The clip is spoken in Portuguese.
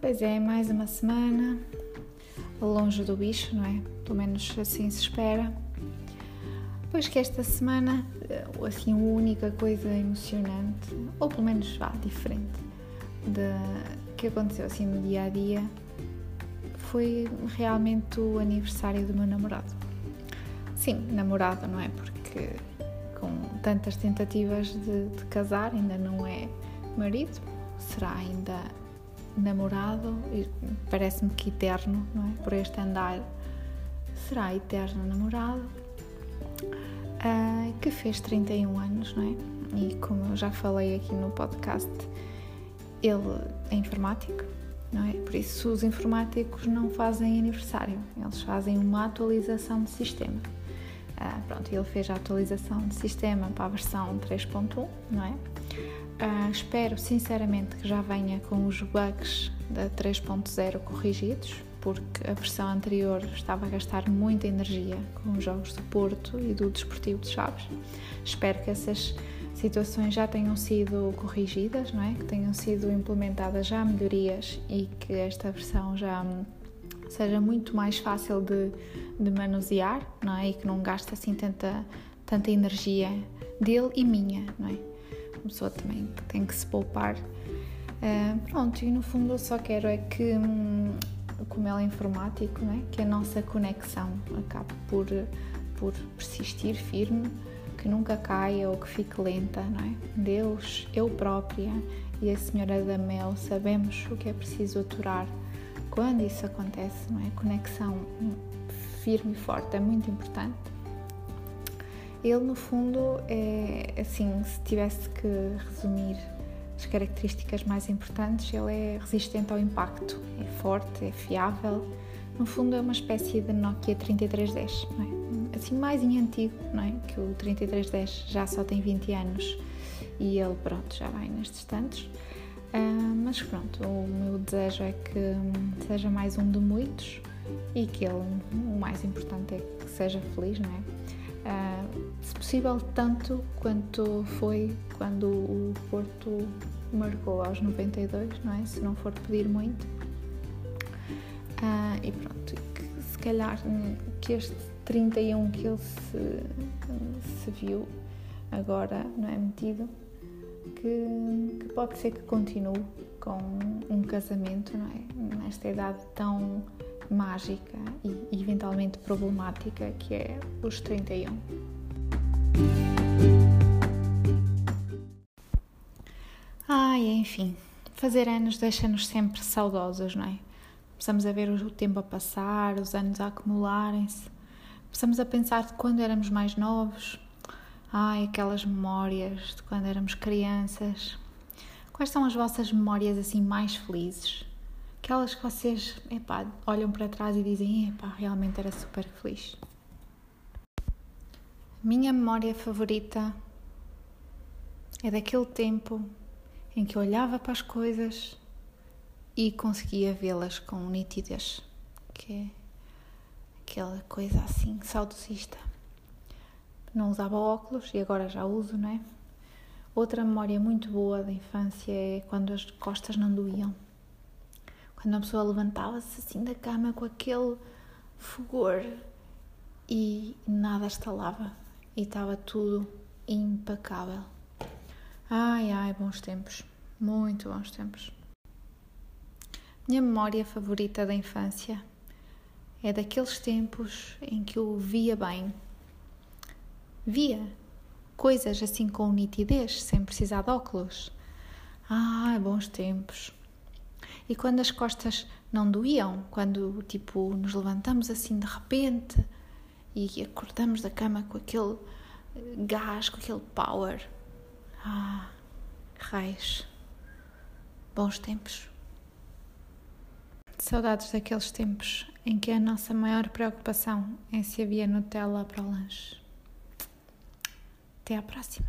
Pois é, mais uma semana longe do bicho, não é? Pelo menos assim se espera. Pois que esta semana, assim, a única coisa emocionante, ou pelo menos vá, diferente, de, que aconteceu assim no dia a dia, foi realmente o aniversário do meu namorado. Sim, namorado, não é? Porque com tantas tentativas de, de casar, ainda não é marido, será ainda namorado, parece-me que eterno, não é? Por este andar, será eterno namorado, uh, que fez 31 anos, não é? E como eu já falei aqui no podcast, ele é informático, não é? Por isso os informáticos não fazem aniversário, eles fazem uma atualização de sistema. Uh, pronto, ele fez a atualização de sistema para a versão 3.1, não é? Uh, espero sinceramente que já venha com os bugs da 3.0 corrigidos, porque a versão anterior estava a gastar muita energia com os jogos do Porto e do Desportivo de Chaves. Espero que essas situações já tenham sido corrigidas, não é? que tenham sido implementadas já melhorias e que esta versão já seja muito mais fácil de, de manusear não é? e que não gaste assim tanta, tanta energia dele e minha. Não é? Uma pessoa também tem que se poupar. Uh, pronto, e no fundo eu só quero é que, hum, como ela é informático, né, que a nossa conexão acabe por, por persistir firme, que nunca caia ou que fique lenta, não é? Deus, eu própria e a Senhora da Mel sabemos o que é preciso aturar quando isso acontece, não é? Conexão firme e forte é muito importante ele, no fundo, é assim: se tivesse que resumir as características mais importantes, ele é resistente ao impacto, é forte, é fiável. No fundo, é uma espécie de Nokia 3310, não é? Assim, mais em antigo, não é? Que o 3310 já só tem 20 anos e ele, pronto, já vai nestes tantos. Uh, mas pronto, o meu desejo é que seja mais um de muitos e que ele, o mais importante é que seja feliz, não é? Uh, se possível, tanto quanto foi quando o Porto marcou aos 92, não é? Se não for pedir muito. Uh, e pronto, que, se calhar que este 31 que ele se, se viu agora, não é? Metido, que, que pode ser que continue com um casamento, não é? Nesta idade tão mágica e eventualmente problemática que é os 31. Ai, enfim, fazer anos deixa-nos sempre saudosos, não é? Começamos a ver o tempo a passar, os anos a acumularem-se. Começamos a pensar de quando éramos mais novos. Ai, aquelas memórias de quando éramos crianças. Quais são as vossas memórias assim mais felizes? Aquelas que vocês epá, olham para trás e dizem: epá, realmente era super feliz. Minha memória favorita é daquele tempo em que eu olhava para as coisas e conseguia vê-las com nitidez, que é aquela coisa assim saudosista. Não usava óculos e agora já uso, não é? Outra memória muito boa da infância é quando as costas não doíam quando a pessoa levantava-se assim da cama com aquele fogor e nada estalava e estava tudo impecável. Ai, ai, bons tempos, muito bons tempos. Minha memória favorita da infância é daqueles tempos em que eu via bem. Via coisas assim com nitidez, sem precisar de óculos. Ai, bons tempos. E quando as costas não doíam, quando tipo nos levantamos assim de repente e acordamos da cama com aquele gás, com aquele power. Ah, raios. Bons tempos. Saudades daqueles tempos em que a nossa maior preocupação é se havia Nutella para o lanche. Até à próxima.